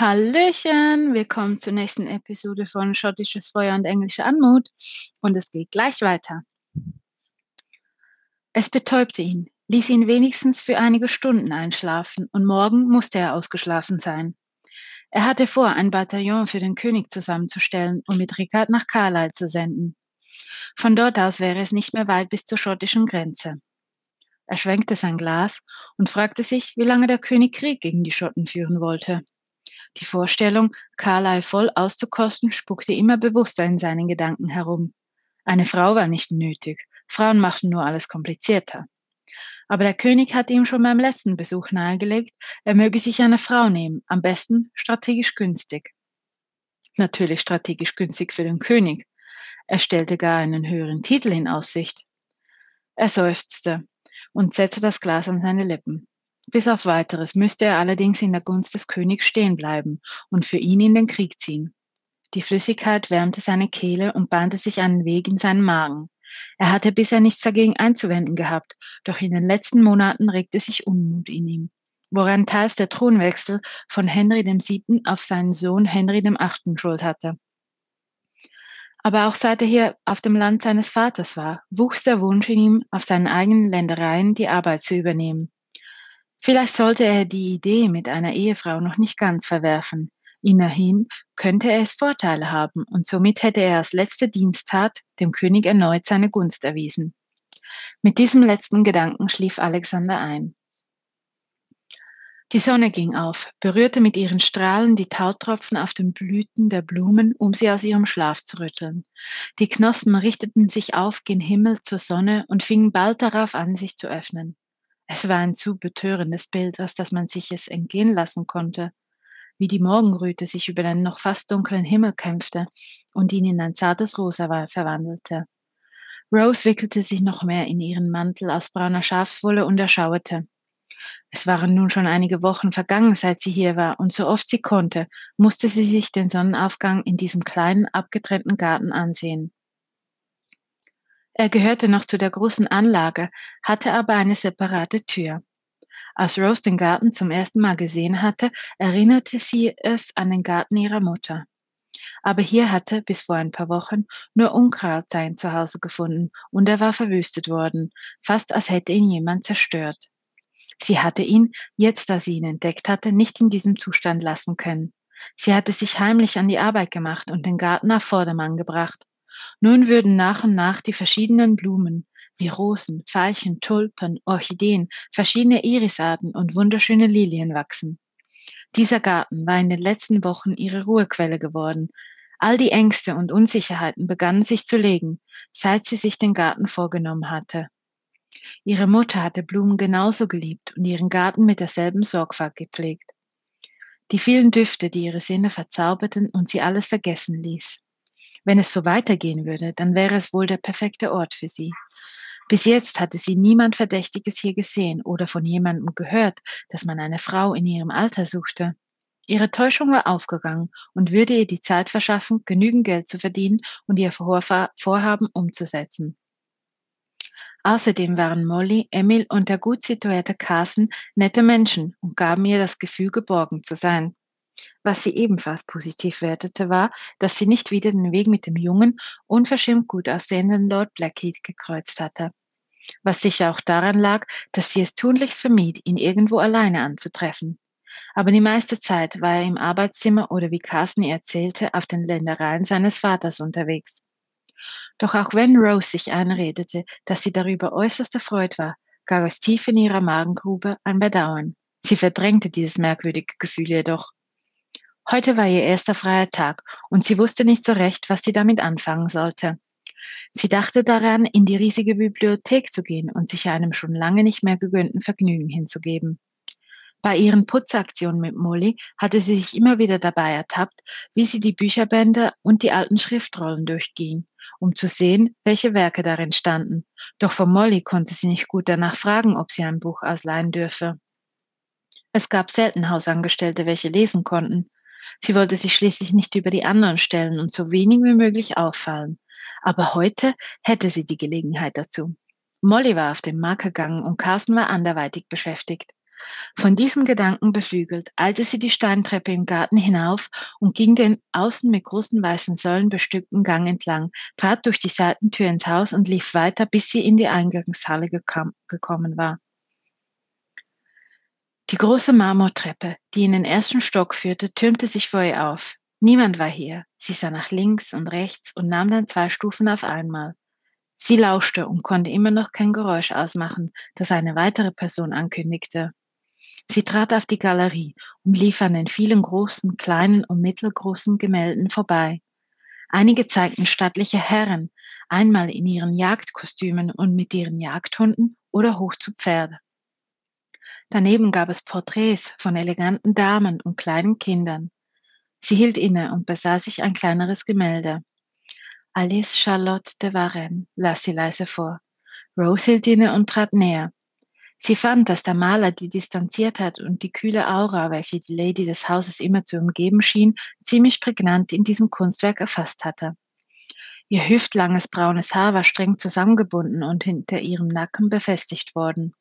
Hallöchen, willkommen zur nächsten Episode von Schottisches Feuer und englische Anmut und es geht gleich weiter. Es betäubte ihn, ließ ihn wenigstens für einige Stunden einschlafen und morgen musste er ausgeschlafen sein. Er hatte vor, ein Bataillon für den König zusammenzustellen und mit Rickard nach Carlisle zu senden. Von dort aus wäre es nicht mehr weit bis zur schottischen Grenze. Er schwenkte sein Glas und fragte sich, wie lange der König Krieg gegen die Schotten führen wollte. Die Vorstellung, Carlyle voll auszukosten, spuckte immer bewusster in seinen Gedanken herum. Eine Frau war nicht nötig. Frauen machten nur alles komplizierter. Aber der König hatte ihm schon beim letzten Besuch nahegelegt, er möge sich eine Frau nehmen, am besten strategisch günstig. Natürlich strategisch günstig für den König. Er stellte gar einen höheren Titel in Aussicht. Er seufzte und setzte das Glas an seine Lippen. Bis auf weiteres müsste er allerdings in der Gunst des Königs stehen bleiben und für ihn in den Krieg ziehen. Die Flüssigkeit wärmte seine Kehle und bahnte sich einen Weg in seinen Magen. Er hatte bisher nichts dagegen einzuwenden gehabt, doch in den letzten Monaten regte sich Unmut in ihm, woran teils der Thronwechsel von Henry VII. auf seinen Sohn Henry VIII. Schuld hatte. Aber auch seit er hier auf dem Land seines Vaters war, wuchs der Wunsch in ihm, auf seinen eigenen Ländereien die Arbeit zu übernehmen. Vielleicht sollte er die Idee mit einer Ehefrau noch nicht ganz verwerfen. Immerhin könnte er es Vorteile haben und somit hätte er als letzte Diensttat dem König erneut seine Gunst erwiesen. Mit diesem letzten Gedanken schlief Alexander ein. Die Sonne ging auf, berührte mit ihren Strahlen die Tautropfen auf den Blüten der Blumen, um sie aus ihrem Schlaf zu rütteln. Die Knospen richteten sich auf gen Himmel zur Sonne und fingen bald darauf an, sich zu öffnen. Es war ein zu betörendes Bild, als dass man sich es entgehen lassen konnte, wie die Morgenröte sich über den noch fast dunklen Himmel kämpfte und ihn in ein zartes Rosa verwandelte. Rose wickelte sich noch mehr in ihren Mantel aus brauner Schafswolle und erschauerte. Es waren nun schon einige Wochen vergangen, seit sie hier war, und so oft sie konnte, musste sie sich den Sonnenaufgang in diesem kleinen, abgetrennten Garten ansehen. Er gehörte noch zu der großen Anlage, hatte aber eine separate Tür. Als Rose den Garten zum ersten Mal gesehen hatte, erinnerte sie es an den Garten ihrer Mutter. Aber hier hatte, bis vor ein paar Wochen, nur Unkraut sein Zuhause gefunden und er war verwüstet worden, fast als hätte ihn jemand zerstört. Sie hatte ihn, jetzt da sie ihn entdeckt hatte, nicht in diesem Zustand lassen können. Sie hatte sich heimlich an die Arbeit gemacht und den Garten auf Vordermann gebracht. Nun würden nach und nach die verschiedenen Blumen, wie Rosen, Veilchen, Tulpen, Orchideen, verschiedene Irisarten und wunderschöne Lilien wachsen. Dieser Garten war in den letzten Wochen ihre Ruhequelle geworden. All die Ängste und Unsicherheiten begannen sich zu legen, seit sie sich den Garten vorgenommen hatte. Ihre Mutter hatte Blumen genauso geliebt und ihren Garten mit derselben Sorgfalt gepflegt. Die vielen Düfte, die ihre Sinne verzauberten und sie alles vergessen ließ. Wenn es so weitergehen würde, dann wäre es wohl der perfekte Ort für sie. Bis jetzt hatte sie niemand Verdächtiges hier gesehen oder von jemandem gehört, dass man eine Frau in ihrem Alter suchte. Ihre Täuschung war aufgegangen und würde ihr die Zeit verschaffen, genügend Geld zu verdienen und ihr Vorhaben umzusetzen. Außerdem waren Molly, Emil und der gut situierte Carson nette Menschen und gaben ihr das Gefühl, geborgen zu sein. Was sie ebenfalls positiv wertete, war, dass sie nicht wieder den Weg mit dem jungen, unverschämt gut aussehenden Lord Blackheath gekreuzt hatte. Was sicher auch daran lag, dass sie es tunlichst vermied, ihn irgendwo alleine anzutreffen. Aber die meiste Zeit war er im Arbeitszimmer oder wie Carsten ihr erzählte, auf den Ländereien seines Vaters unterwegs. Doch auch wenn Rose sich einredete, dass sie darüber äußerst erfreut war, gab es tief in ihrer Magengrube ein Bedauern. Sie verdrängte dieses merkwürdige Gefühl jedoch. Heute war ihr erster freier Tag und sie wusste nicht so recht, was sie damit anfangen sollte. Sie dachte daran, in die riesige Bibliothek zu gehen und sich einem schon lange nicht mehr gegönnten Vergnügen hinzugeben. Bei ihren Putzaktionen mit Molly hatte sie sich immer wieder dabei ertappt, wie sie die Bücherbände und die alten Schriftrollen durchging, um zu sehen, welche Werke darin standen. Doch von Molly konnte sie nicht gut danach fragen, ob sie ein Buch ausleihen dürfe. Es gab selten Hausangestellte, welche lesen konnten. Sie wollte sich schließlich nicht über die anderen stellen und so wenig wie möglich auffallen. Aber heute hätte sie die Gelegenheit dazu. Molly war auf den Markt gegangen und Carsten war anderweitig beschäftigt. Von diesem Gedanken beflügelt, eilte sie die Steintreppe im Garten hinauf und ging den außen mit großen weißen Säulen bestückten Gang entlang, trat durch die Seitentür ins Haus und lief weiter, bis sie in die Eingangshalle gekommen war. Die große Marmortreppe, die in den ersten Stock führte, türmte sich vor ihr auf. Niemand war hier. Sie sah nach links und rechts und nahm dann zwei Stufen auf einmal. Sie lauschte und konnte immer noch kein Geräusch ausmachen, das eine weitere Person ankündigte. Sie trat auf die Galerie und lief an den vielen großen, kleinen und mittelgroßen Gemälden vorbei. Einige zeigten stattliche Herren, einmal in ihren Jagdkostümen und mit ihren Jagdhunden oder hoch zu Pferde. Daneben gab es Porträts von eleganten Damen und kleinen Kindern. Sie hielt inne und besah sich ein kleineres Gemälde. Alice Charlotte de Varenne, las sie leise vor. Rose hielt inne und trat näher. Sie fand, dass der Maler die Distanziertheit und die kühle Aura, welche die Lady des Hauses immer zu umgeben schien, ziemlich prägnant in diesem Kunstwerk erfasst hatte. Ihr hüftlanges braunes Haar war streng zusammengebunden und hinter ihrem Nacken befestigt worden.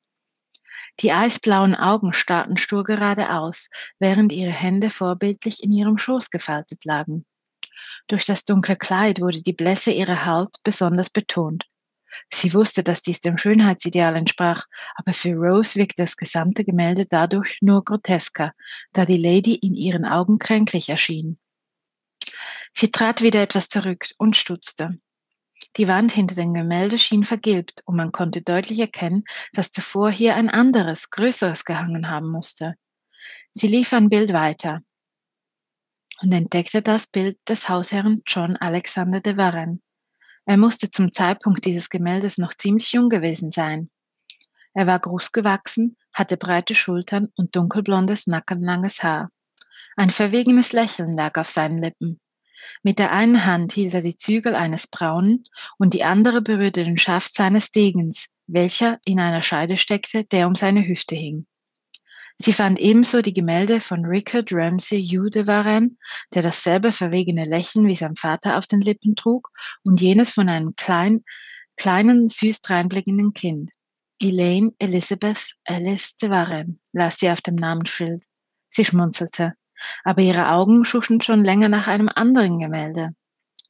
Die eisblauen Augen starrten stur geradeaus, während ihre Hände vorbildlich in ihrem Schoß gefaltet lagen. Durch das dunkle Kleid wurde die Blässe ihrer Haut besonders betont. Sie wusste, dass dies dem Schönheitsideal entsprach, aber für Rose wirkte das gesamte Gemälde dadurch nur grotesker, da die Lady in ihren Augen kränklich erschien. Sie trat wieder etwas zurück und stutzte. Die Wand hinter dem Gemälde schien vergilbt und man konnte deutlich erkennen, dass zuvor hier ein anderes, größeres gehangen haben musste. Sie lief ein Bild weiter und entdeckte das Bild des Hausherrn John Alexander de Varenne. Er musste zum Zeitpunkt dieses Gemäldes noch ziemlich jung gewesen sein. Er war groß gewachsen, hatte breite Schultern und dunkelblondes, nackenlanges Haar. Ein verwegenes Lächeln lag auf seinen Lippen. Mit der einen Hand hielt er die Zügel eines braunen und die andere berührte den Schaft seines Degens, welcher in einer Scheide steckte, der um seine Hüfte hing. Sie fand ebenso die Gemälde von Richard Ramsay Hugh de Varenne, der dasselbe verwegene Lächeln wie sein Vater auf den Lippen trug, und jenes von einem klein, kleinen, süß dreinblickenden Kind. Elaine Elizabeth Alice de Varenne las sie auf dem Namensschild. Sie schmunzelte aber ihre Augen schuschen schon länger nach einem anderen Gemälde.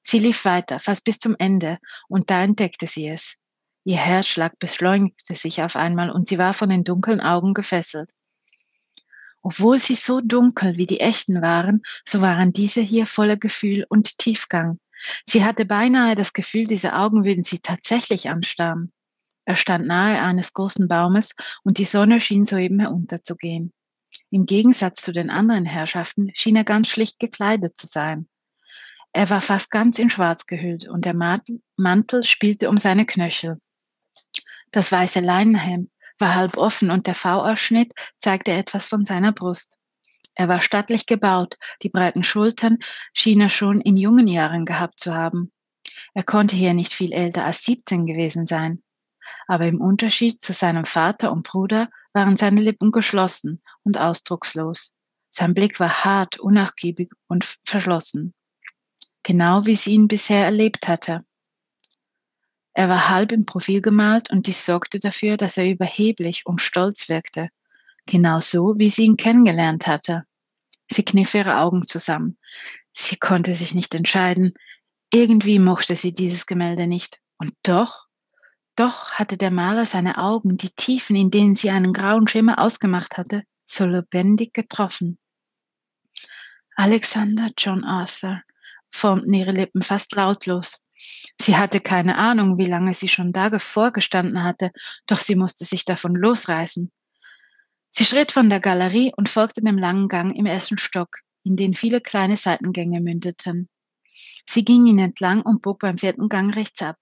Sie lief weiter, fast bis zum Ende, und da entdeckte sie es. Ihr Herzschlag beschleunigte sich auf einmal und sie war von den dunklen Augen gefesselt. Obwohl sie so dunkel wie die echten waren, so waren diese hier voller Gefühl und Tiefgang. Sie hatte beinahe das Gefühl, diese Augen würden sie tatsächlich anstarren. Er stand nahe eines großen Baumes und die Sonne schien soeben herunterzugehen. Im Gegensatz zu den anderen Herrschaften schien er ganz schlicht gekleidet zu sein. Er war fast ganz in Schwarz gehüllt und der Mantel spielte um seine Knöchel. Das weiße Leinenhemd war halb offen und der V-Ausschnitt zeigte etwas von seiner Brust. Er war stattlich gebaut, die breiten Schultern schien er schon in jungen Jahren gehabt zu haben. Er konnte hier nicht viel älter als 17 gewesen sein aber im Unterschied zu seinem Vater und Bruder waren seine Lippen geschlossen und ausdruckslos. Sein Blick war hart, unnachgiebig und verschlossen, genau wie sie ihn bisher erlebt hatte. Er war halb im Profil gemalt und dies sorgte dafür, dass er überheblich und stolz wirkte, genau so, wie sie ihn kennengelernt hatte. Sie kniff ihre Augen zusammen. Sie konnte sich nicht entscheiden. Irgendwie mochte sie dieses Gemälde nicht. Und doch doch hatte der Maler seine Augen, die Tiefen, in denen sie einen grauen Schimmer ausgemacht hatte, so lebendig getroffen. Alexander John Arthur formten ihre Lippen fast lautlos. Sie hatte keine Ahnung, wie lange sie schon da vorgestanden hatte, doch sie musste sich davon losreißen. Sie schritt von der Galerie und folgte dem langen Gang im ersten Stock, in den viele kleine Seitengänge mündeten. Sie ging ihn entlang und bog beim vierten Gang rechts ab.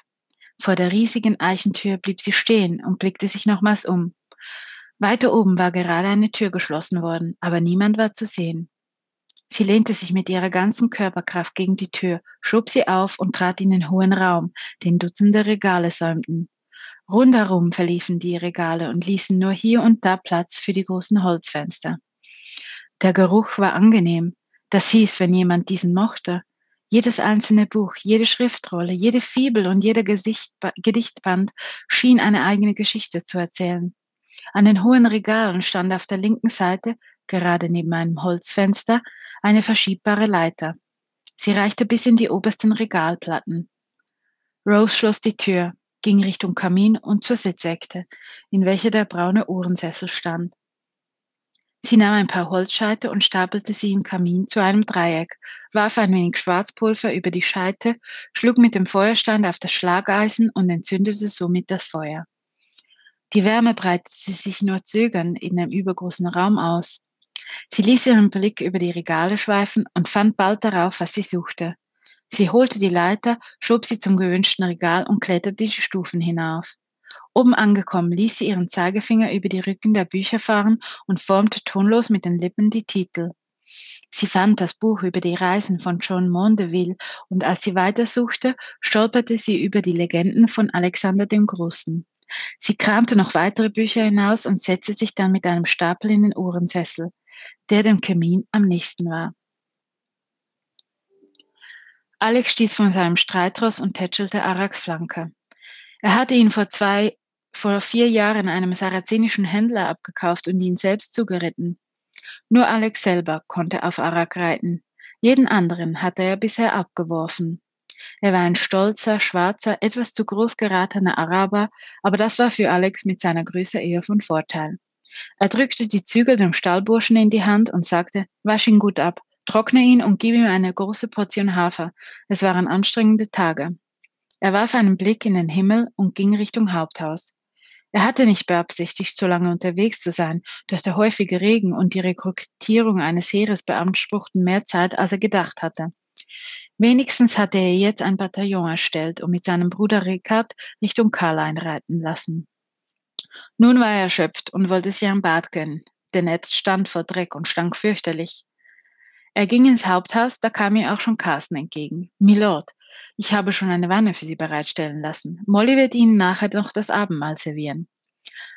Vor der riesigen Eichentür blieb sie stehen und blickte sich nochmals um. Weiter oben war gerade eine Tür geschlossen worden, aber niemand war zu sehen. Sie lehnte sich mit ihrer ganzen Körperkraft gegen die Tür, schob sie auf und trat in den hohen Raum, den Dutzende Regale säumten. Rundherum verliefen die Regale und ließen nur hier und da Platz für die großen Holzfenster. Der Geruch war angenehm. Das hieß, wenn jemand diesen mochte, jedes einzelne Buch, jede Schriftrolle, jede Fibel und jeder Gesicht, Gedichtband schien eine eigene Geschichte zu erzählen. An den hohen Regalen stand auf der linken Seite, gerade neben einem Holzfenster, eine verschiebbare Leiter. Sie reichte bis in die obersten Regalplatten. Rose schloss die Tür, ging Richtung Kamin und zur Sitzecke, in welcher der braune Ohrensessel stand. Sie nahm ein paar Holzscheite und stapelte sie im Kamin zu einem Dreieck, warf ein wenig Schwarzpulver über die Scheite, schlug mit dem Feuerstand auf das Schlageisen und entzündete somit das Feuer. Die Wärme breitete sich nur zögernd in dem übergroßen Raum aus. Sie ließ ihren Blick über die Regale schweifen und fand bald darauf, was sie suchte. Sie holte die Leiter, schob sie zum gewünschten Regal und kletterte die Stufen hinauf. Oben angekommen ließ sie ihren Zeigefinger über die Rücken der Bücher fahren und formte tonlos mit den Lippen die Titel. Sie fand das Buch über die Reisen von John Mondeville und als sie weitersuchte, stolperte sie über die Legenden von Alexander dem Großen. Sie kramte noch weitere Bücher hinaus und setzte sich dann mit einem Stapel in den Ohrensessel, der dem Kamin am nächsten war. Alex stieß von seinem Streitross und tätschelte Araks Flanke. Er hatte ihn vor zwei, vor vier Jahren einem sarazenischen Händler abgekauft und ihn selbst zugeritten. Nur Alex selber konnte auf Arak reiten. Jeden anderen hatte er bisher abgeworfen. Er war ein stolzer, schwarzer, etwas zu groß geratener Araber, aber das war für Alex mit seiner Größe eher von Vorteil. Er drückte die Zügel dem Stallburschen in die Hand und sagte, wasch ihn gut ab, trockne ihn und gib ihm eine große Portion Hafer. Es waren anstrengende Tage. Er warf einen Blick in den Himmel und ging Richtung Haupthaus. Er hatte nicht beabsichtigt, so lange unterwegs zu sein, doch der häufige Regen und die Rekrutierung eines Heeres beanspruchten mehr Zeit, als er gedacht hatte. Wenigstens hatte er jetzt ein Bataillon erstellt und mit seinem Bruder Ricard Richtung Karl einreiten lassen. Nun war er erschöpft und wollte sich ein Bad gönnen, denn er stand vor Dreck und stank fürchterlich. Er ging ins Haupthaus, da kam ihm auch schon Carsten entgegen. Milord, ich habe schon eine Wanne für Sie bereitstellen lassen. Molly wird Ihnen nachher noch das Abendmahl servieren.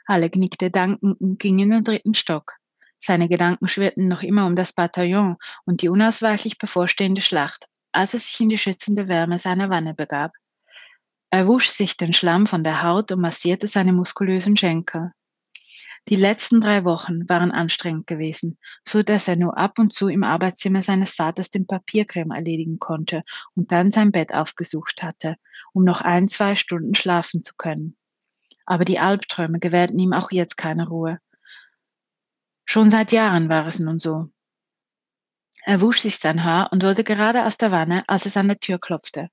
Alle knickte dankend und ging in den dritten Stock. Seine Gedanken schwirrten noch immer um das Bataillon und die unausweichlich bevorstehende Schlacht, als er sich in die schützende Wärme seiner Wanne begab. Er wusch sich den Schlamm von der Haut und massierte seine muskulösen Schenkel. Die letzten drei Wochen waren anstrengend gewesen, so dass er nur ab und zu im Arbeitszimmer seines Vaters den Papiercreme erledigen konnte und dann sein Bett aufgesucht hatte, um noch ein, zwei Stunden schlafen zu können. Aber die Albträume gewährten ihm auch jetzt keine Ruhe. Schon seit Jahren war es nun so. Er wusch sich sein Haar und wollte gerade aus der Wanne, als es an der Tür klopfte.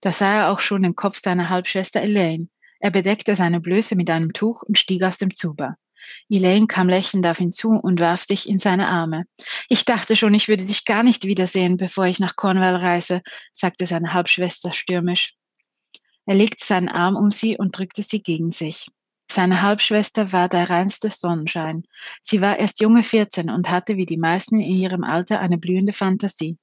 Da sah er auch schon den Kopf seiner Halbschwester Elaine. Er bedeckte seine Blöße mit einem Tuch und stieg aus dem Zuber. Elaine kam lächelnd auf ihn zu und warf sich in seine Arme. Ich dachte schon, ich würde dich gar nicht wiedersehen, bevor ich nach Cornwall reise, sagte seine Halbschwester stürmisch. Er legte seinen Arm um sie und drückte sie gegen sich. Seine Halbschwester war der reinste Sonnenschein. Sie war erst junge 14 und hatte wie die meisten in ihrem Alter eine blühende Fantasie.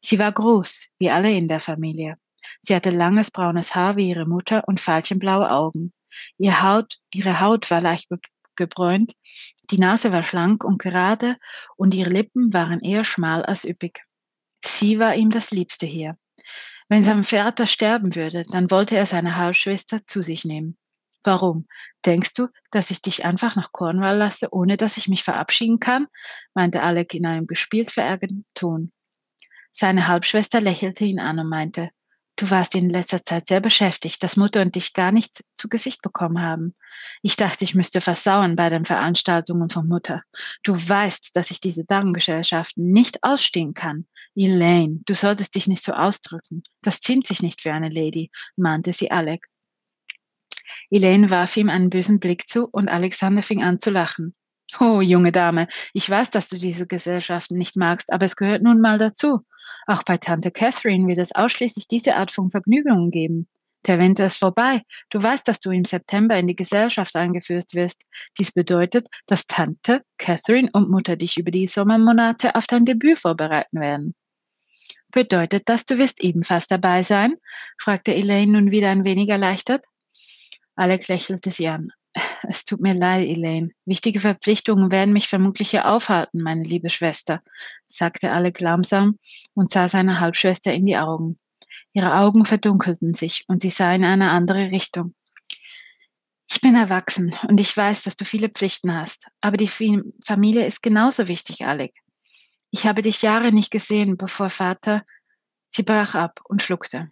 Sie war groß, wie alle in der Familie. Sie hatte langes braunes Haar wie ihre Mutter und veilchenblaue Augen. Ihr Haut, ihre Haut war leicht gebräunt, die Nase war schlank und gerade und ihre Lippen waren eher schmal als üppig. Sie war ihm das Liebste hier. Wenn sein Vater sterben würde, dann wollte er seine Halbschwester zu sich nehmen. Warum? Denkst du, dass ich dich einfach nach Cornwall lasse, ohne dass ich mich verabschieden kann? meinte Alec in einem gespielt verärgerten Ton. Seine Halbschwester lächelte ihn an und meinte, Du warst in letzter Zeit sehr beschäftigt, dass Mutter und dich gar nicht zu Gesicht bekommen haben. Ich dachte, ich müsste versauen bei den Veranstaltungen von Mutter. Du weißt, dass ich diese Damengesellschaften nicht ausstehen kann. Elaine, du solltest dich nicht so ausdrücken. Das ziemt sich nicht für eine Lady, mahnte sie Alec. Elaine warf ihm einen bösen Blick zu und Alexander fing an zu lachen. Oh, junge Dame, ich weiß, dass du diese Gesellschaften nicht magst, aber es gehört nun mal dazu. Auch bei Tante Catherine wird es ausschließlich diese Art von Vergnügungen geben. Der Winter ist vorbei. Du weißt, dass du im September in die Gesellschaft eingeführt wirst. Dies bedeutet, dass Tante, Catherine und Mutter dich über die Sommermonate auf dein Debüt vorbereiten werden. Bedeutet das, du wirst ebenfalls dabei sein? fragte Elaine nun wieder ein wenig erleichtert. Alec lächelte sie an. Es tut mir leid, Elaine. Wichtige Verpflichtungen werden mich vermutlich hier aufhalten, meine liebe Schwester, sagte Alec langsam und sah seiner Halbschwester in die Augen. Ihre Augen verdunkelten sich und sie sah in eine andere Richtung. Ich bin erwachsen und ich weiß, dass du viele Pflichten hast, aber die Familie ist genauso wichtig, Alec. Ich habe dich Jahre nicht gesehen, bevor Vater. Sie brach ab und schluckte.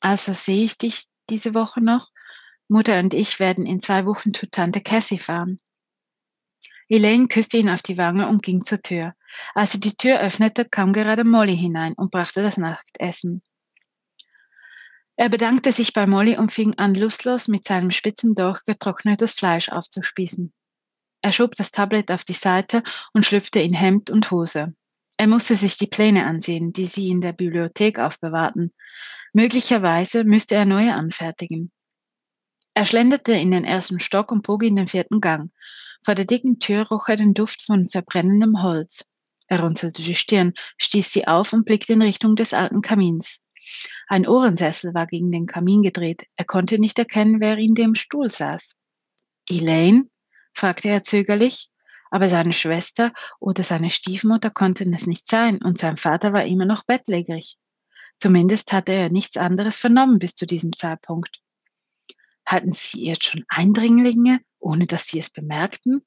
Also sehe ich dich diese Woche noch? Mutter und ich werden in zwei Wochen zu Tante Cassie fahren. Elaine küsste ihn auf die Wange und ging zur Tür. Als sie die Tür öffnete, kam gerade Molly hinein und brachte das Nachtessen. Er bedankte sich bei Molly und fing an, lustlos mit seinem spitzen Dolch getrocknetes Fleisch aufzuspießen. Er schob das Tablet auf die Seite und schlüpfte in Hemd und Hose. Er musste sich die Pläne ansehen, die sie in der Bibliothek aufbewahrten. Möglicherweise müsste er neue anfertigen. Er schlenderte in den ersten Stock und bog in den vierten Gang. Vor der dicken Tür roch er den Duft von verbrennendem Holz. Er runzelte die Stirn, stieß sie auf und blickte in Richtung des alten Kamins. Ein Ohrensessel war gegen den Kamin gedreht. Er konnte nicht erkennen, wer in dem Stuhl saß. Elaine? fragte er zögerlich. Aber seine Schwester oder seine Stiefmutter konnten es nicht sein, und sein Vater war immer noch bettlägerig. Zumindest hatte er nichts anderes vernommen bis zu diesem Zeitpunkt. Hatten sie jetzt schon Eindringlinge, ohne dass sie es bemerkten?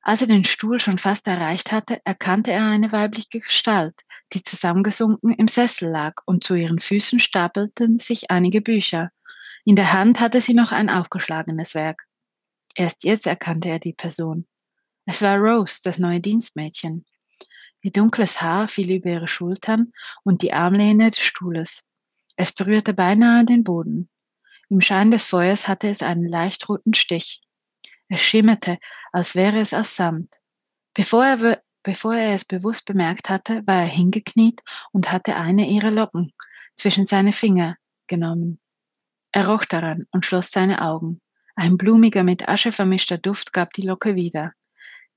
Als er den Stuhl schon fast erreicht hatte, erkannte er eine weibliche Gestalt, die zusammengesunken im Sessel lag, und zu ihren Füßen stapelten sich einige Bücher. In der Hand hatte sie noch ein aufgeschlagenes Werk. Erst jetzt erkannte er die Person. Es war Rose, das neue Dienstmädchen. Ihr dunkles Haar fiel über ihre Schultern und die Armlehne des Stuhles. Es berührte beinahe den Boden. Im Schein des Feuers hatte es einen leicht roten Stich. Es schimmerte, als wäre es aus Samt. Bevor er, bevor er es bewusst bemerkt hatte, war er hingekniet und hatte eine ihrer Locken zwischen seine Finger genommen. Er roch daran und schloss seine Augen. Ein blumiger, mit Asche vermischter Duft gab die Locke wieder.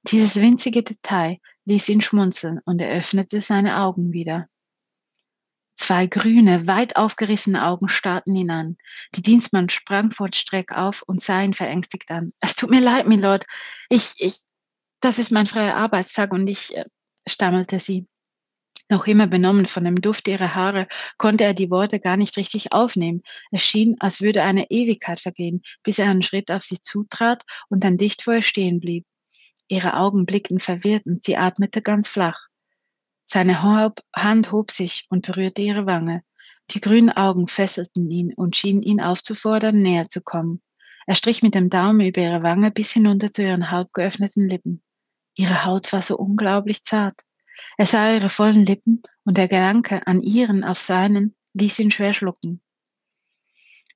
Dieses winzige Detail ließ ihn schmunzeln und er öffnete seine Augen wieder. Zwei grüne, weit aufgerissene Augen starrten ihn an. Die Dienstmann sprang vor Streck auf und sah ihn verängstigt an. Es tut mir leid, Milord. Ich, ich, das ist mein freier Arbeitstag und ich, äh, stammelte sie. Noch immer benommen von dem Duft ihrer Haare, konnte er die Worte gar nicht richtig aufnehmen. Es schien, als würde eine Ewigkeit vergehen, bis er einen Schritt auf sie zutrat und dann dicht vor ihr stehen blieb. Ihre Augen blickten verwirrt und sie atmete ganz flach. Seine Hand hob sich und berührte ihre Wange. Die grünen Augen fesselten ihn und schienen ihn aufzufordern, näher zu kommen. Er strich mit dem Daumen über ihre Wange bis hinunter zu ihren halb geöffneten Lippen. Ihre Haut war so unglaublich zart. Er sah ihre vollen Lippen und der Gedanke an ihren auf seinen ließ ihn schwer schlucken.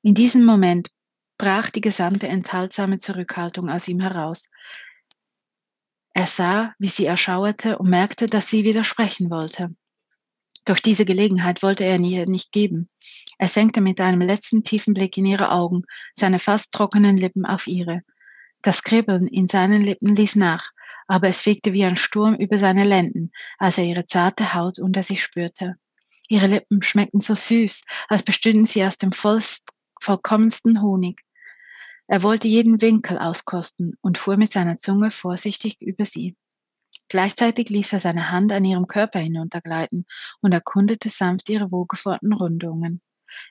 In diesem Moment brach die gesamte enthaltsame Zurückhaltung aus ihm heraus. Er sah, wie sie erschauerte und merkte, dass sie widersprechen wollte. Doch diese Gelegenheit wollte er ihr nicht geben. Er senkte mit einem letzten tiefen Blick in ihre Augen, seine fast trockenen Lippen auf ihre. Das Kribbeln in seinen Lippen ließ nach, aber es fegte wie ein Sturm über seine Lenden, als er ihre zarte Haut unter sich spürte. Ihre Lippen schmeckten so süß, als bestünden sie aus dem vollkommensten Honig. Er wollte jeden Winkel auskosten und fuhr mit seiner Zunge vorsichtig über sie. Gleichzeitig ließ er seine Hand an ihrem Körper hinuntergleiten und erkundete sanft ihre wohlgeformten Rundungen.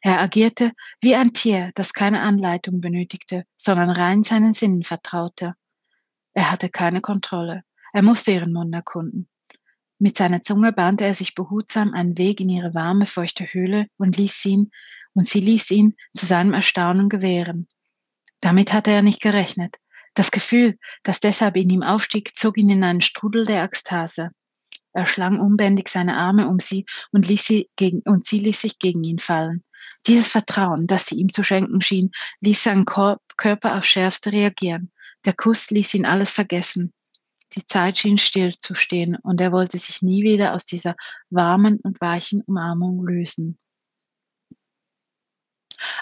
Er agierte wie ein Tier, das keine Anleitung benötigte, sondern rein seinen Sinnen vertraute. Er hatte keine Kontrolle. Er musste ihren Mund erkunden. Mit seiner Zunge bahnte er sich behutsam einen Weg in ihre warme, feuchte Höhle und ließ ihn, und sie ließ ihn zu seinem Erstaunen gewähren. Damit hatte er nicht gerechnet. Das Gefühl, das deshalb in ihm aufstieg, zog ihn in einen Strudel der Ekstase. Er schlang unbändig seine Arme um sie und, ließ sie gegen, und sie ließ sich gegen ihn fallen. Dieses Vertrauen, das sie ihm zu schenken schien, ließ seinen Körper aufs Schärfste reagieren. Der Kuss ließ ihn alles vergessen. Die Zeit schien still zu stehen und er wollte sich nie wieder aus dieser warmen und weichen Umarmung lösen.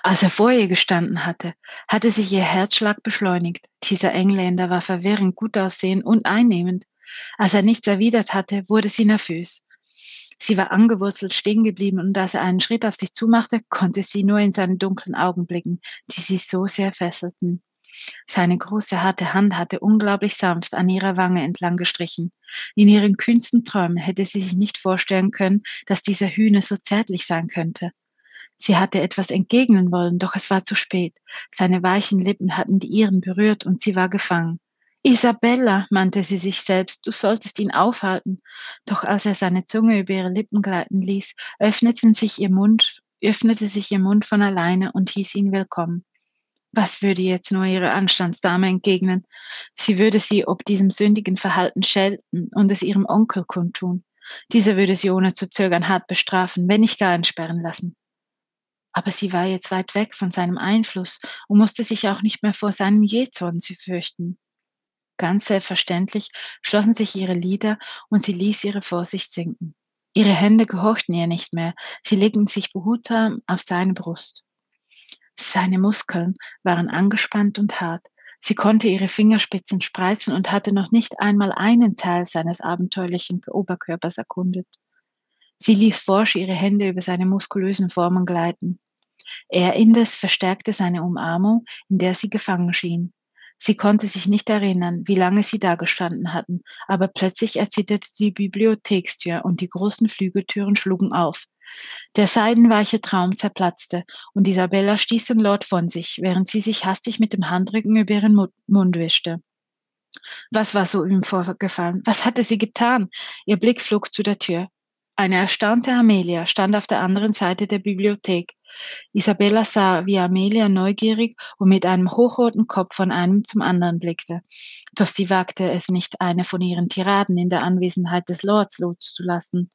Als er vor ihr gestanden hatte, hatte sich ihr Herzschlag beschleunigt. Dieser Engländer war verwirrend gut aussehend und einnehmend. Als er nichts erwidert hatte, wurde sie nervös. Sie war angewurzelt stehen geblieben und als er einen Schritt auf sich zumachte, konnte sie nur in seine dunklen Augen blicken, die sie so sehr fesselten. Seine große harte Hand hatte unglaublich sanft an ihrer Wange entlang gestrichen. In ihren kühnsten Träumen hätte sie sich nicht vorstellen können, dass dieser Hühner so zärtlich sein könnte. Sie hatte etwas entgegnen wollen, doch es war zu spät. Seine weichen Lippen hatten die ihren berührt und sie war gefangen. Isabella, mahnte sie sich selbst, du solltest ihn aufhalten. Doch als er seine Zunge über ihre Lippen gleiten ließ, öffneten sich ihr Mund, öffnete sich ihr Mund von alleine und hieß ihn willkommen. Was würde jetzt nur ihre Anstandsdame entgegnen? Sie würde sie ob diesem sündigen Verhalten schelten und es ihrem Onkel kundtun. Dieser würde sie ohne zu zögern hart bestrafen, wenn nicht gar entsperren lassen. Aber sie war jetzt weit weg von seinem Einfluss und musste sich auch nicht mehr vor seinem Jähzorn fürchten. Ganz selbstverständlich schlossen sich ihre Lider und sie ließ ihre Vorsicht sinken. Ihre Hände gehorchten ihr nicht mehr, sie legten sich behutsam auf seine Brust. Seine Muskeln waren angespannt und hart. Sie konnte ihre Fingerspitzen spreizen und hatte noch nicht einmal einen Teil seines abenteuerlichen Oberkörpers erkundet. Sie ließ forsch ihre Hände über seine muskulösen Formen gleiten. Er indes verstärkte seine Umarmung, in der sie gefangen schien. Sie konnte sich nicht erinnern, wie lange sie da gestanden hatten, aber plötzlich erzitterte die Bibliothekstür und die großen Flügeltüren schlugen auf. Der seidenweiche Traum zerplatzte und Isabella stieß den Lord von sich, während sie sich hastig mit dem Handrücken über ihren Mund wischte. Was war so ihm vorgefallen? Was hatte sie getan? Ihr Blick flog zu der Tür. Eine erstaunte Amelia stand auf der anderen Seite der Bibliothek. Isabella sah, wie Amelia neugierig und mit einem hochroten Kopf von einem zum anderen blickte. Doch sie wagte es nicht, eine von ihren Tiraden in der Anwesenheit des Lords loszulassen.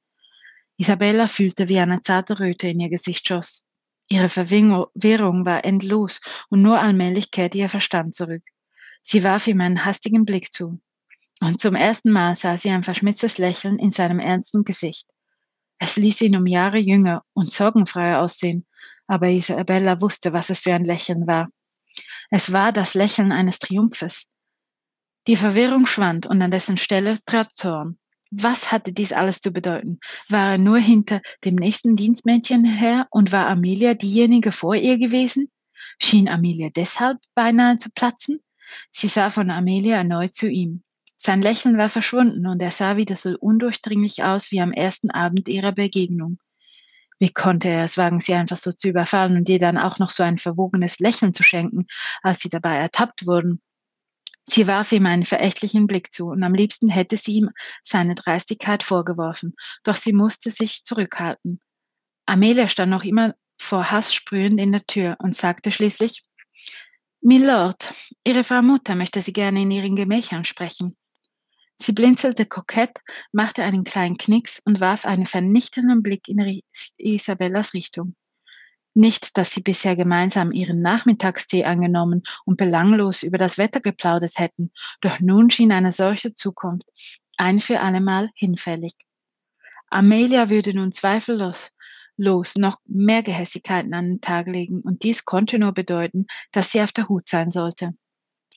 Isabella fühlte, wie eine zarte Röte in ihr Gesicht schoss. Ihre Verwirrung war endlos und nur allmählich kehrte ihr Verstand zurück. Sie warf ihm einen hastigen Blick zu. Und zum ersten Mal sah sie ein verschmitztes Lächeln in seinem ernsten Gesicht. Es ließ ihn um Jahre jünger und sorgenfreier aussehen, aber Isabella wusste, was es für ein Lächeln war. Es war das Lächeln eines Triumphes. Die Verwirrung schwand und an dessen Stelle trat Zorn. Was hatte dies alles zu bedeuten? War er nur hinter dem nächsten Dienstmädchen her und war Amelia diejenige vor ihr gewesen? Schien Amelia deshalb beinahe zu platzen? Sie sah von Amelia erneut zu ihm. Sein Lächeln war verschwunden und er sah wieder so undurchdringlich aus wie am ersten Abend ihrer Begegnung. Wie konnte er es wagen, sie einfach so zu überfallen und ihr dann auch noch so ein verwogenes Lächeln zu schenken, als sie dabei ertappt wurden? Sie warf ihm einen verächtlichen Blick zu, und am liebsten hätte sie ihm seine Dreistigkeit vorgeworfen, doch sie musste sich zurückhalten. Amelia stand noch immer vor Hass sprühend in der Tür und sagte schließlich Milord, Ihre Frau Mutter möchte Sie gerne in Ihren Gemächern sprechen. Sie blinzelte kokett, machte einen kleinen Knicks und warf einen vernichtenden Blick in Isabellas Richtung. Nicht, dass sie bisher gemeinsam ihren Nachmittagstee angenommen und belanglos über das Wetter geplaudert hätten, doch nun schien eine solche Zukunft ein für allemal hinfällig. Amelia würde nun zweifellos los noch mehr Gehässigkeiten an den Tag legen, und dies konnte nur bedeuten, dass sie auf der Hut sein sollte.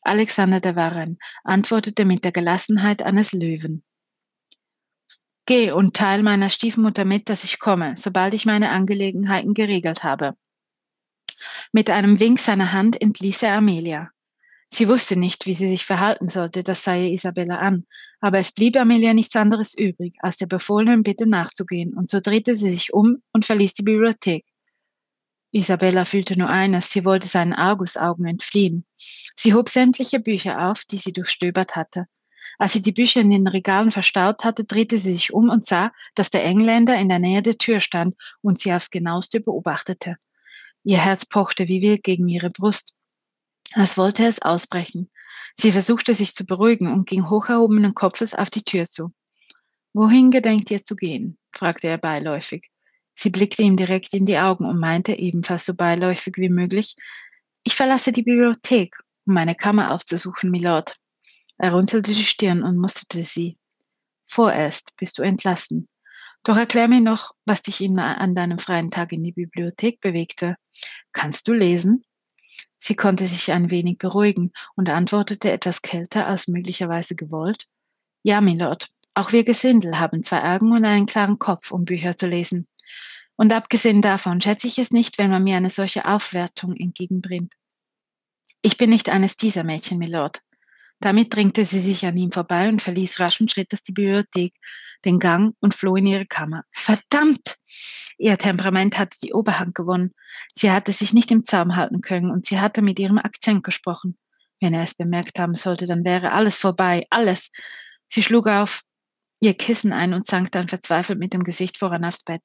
Alexander de Warren antwortete mit der Gelassenheit eines Löwen. Geh und teil meiner Stiefmutter mit, dass ich komme, sobald ich meine Angelegenheiten geregelt habe. Mit einem Wink seiner Hand entließ er Amelia. Sie wusste nicht, wie sie sich verhalten sollte, das sah ihr Isabella an, aber es blieb Amelia nichts anderes übrig, als der befohlenen Bitte nachzugehen, und so drehte sie sich um und verließ die Bibliothek. Isabella fühlte nur eines, sie wollte seinen Argusaugen entfliehen. Sie hob sämtliche Bücher auf, die sie durchstöbert hatte. Als sie die Bücher in den Regalen verstaut hatte, drehte sie sich um und sah, dass der Engländer in der Nähe der Tür stand und sie aufs genaueste beobachtete. Ihr Herz pochte wie wild gegen ihre Brust, als wollte es ausbrechen. Sie versuchte sich zu beruhigen und ging hocherhobenen Kopfes auf die Tür zu. Wohin gedenkt ihr zu gehen? fragte er beiläufig. Sie blickte ihm direkt in die Augen und meinte ebenfalls so beiläufig wie möglich, ich verlasse die Bibliothek, um meine Kammer aufzusuchen, Milord. Er runzelte die Stirn und musterte sie. Vorerst bist du entlassen. Doch erklär mir noch, was dich immer an deinem freien Tag in die Bibliothek bewegte. Kannst du lesen? Sie konnte sich ein wenig beruhigen und antwortete etwas kälter als möglicherweise gewollt. Ja, Milord, auch wir Gesindel haben zwei Augen und einen klaren Kopf, um Bücher zu lesen. Und abgesehen davon schätze ich es nicht, wenn man mir eine solche Aufwertung entgegenbringt. Ich bin nicht eines dieser Mädchen, Milord. Damit drängte sie sich an ihm vorbei und verließ raschen Schrittes die Bibliothek, den Gang und floh in ihre Kammer. Verdammt! Ihr Temperament hatte die Oberhand gewonnen. Sie hatte sich nicht im Zaum halten können und sie hatte mit ihrem Akzent gesprochen. Wenn er es bemerkt haben sollte, dann wäre alles vorbei, alles. Sie schlug auf ihr Kissen ein und sank dann verzweifelt mit dem Gesicht voran aufs Bett.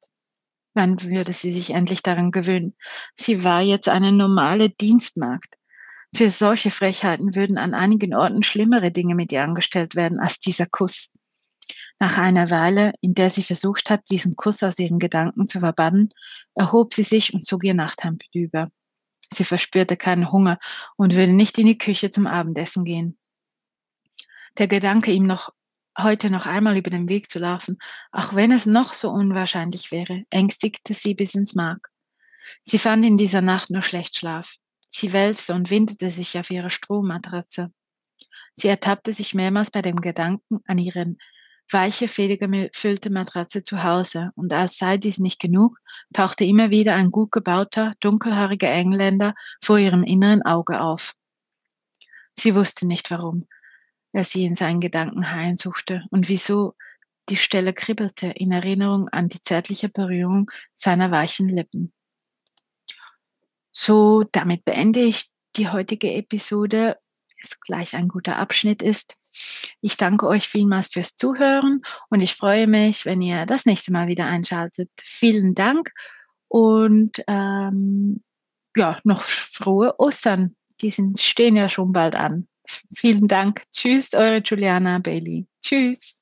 Wann würde sie sich endlich daran gewöhnen? Sie war jetzt eine normale Dienstmagd. Für solche Frechheiten würden an einigen Orten schlimmere Dinge mit ihr angestellt werden als dieser Kuss. Nach einer Weile, in der sie versucht hat, diesen Kuss aus ihren Gedanken zu verbannen, erhob sie sich und zog ihr Nachthemd über. Sie verspürte keinen Hunger und würde nicht in die Küche zum Abendessen gehen. Der Gedanke, ihm noch heute noch einmal über den Weg zu laufen, auch wenn es noch so unwahrscheinlich wäre, ängstigte sie bis ins Mark. Sie fand in dieser Nacht nur schlecht Schlaf. Sie wälzte und windete sich auf ihrer Strohmatratze. Sie ertappte sich mehrmals bei dem Gedanken an ihre weiche, federgefüllte Matratze zu Hause, und als sei dies nicht genug, tauchte immer wieder ein gut gebauter, dunkelhaariger Engländer vor ihrem inneren Auge auf. Sie wusste nicht warum er sie in seinen Gedanken heimsuchte und wieso die Stelle kribbelte in Erinnerung an die zärtliche Berührung seiner weichen Lippen. So, damit beende ich die heutige Episode, es gleich ein guter Abschnitt ist. Ich danke euch vielmals fürs Zuhören und ich freue mich, wenn ihr das nächste Mal wieder einschaltet. Vielen Dank und ähm, ja, noch frohe Ostern. Die sind, stehen ja schon bald an. Vielen Dank. Tschüss, eure Juliana Bailey. Tschüss.